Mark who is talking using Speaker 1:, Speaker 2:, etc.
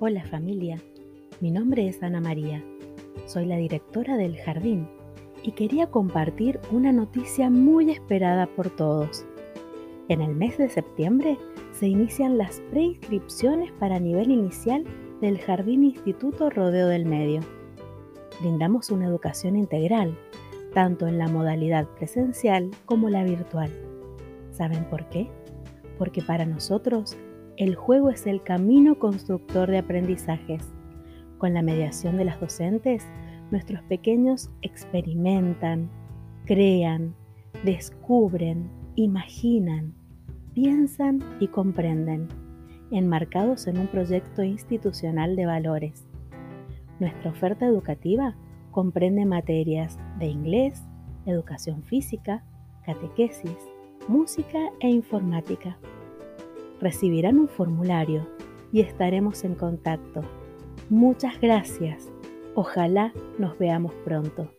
Speaker 1: Hola familia, mi nombre es Ana María, soy la directora del jardín y quería compartir una noticia muy esperada por todos. En el mes de septiembre se inician las preinscripciones para nivel inicial del Jardín Instituto Rodeo del Medio. Brindamos una educación integral, tanto en la modalidad presencial como la virtual. ¿Saben por qué? Porque para nosotros el juego es el camino constructor de aprendizajes. Con la mediación de las docentes, nuestros pequeños experimentan, crean, descubren, imaginan, piensan y comprenden, enmarcados en un proyecto institucional de valores. Nuestra oferta educativa comprende materias de inglés, educación física, catequesis, música e informática recibirán un formulario y estaremos en contacto. Muchas gracias. Ojalá nos veamos pronto.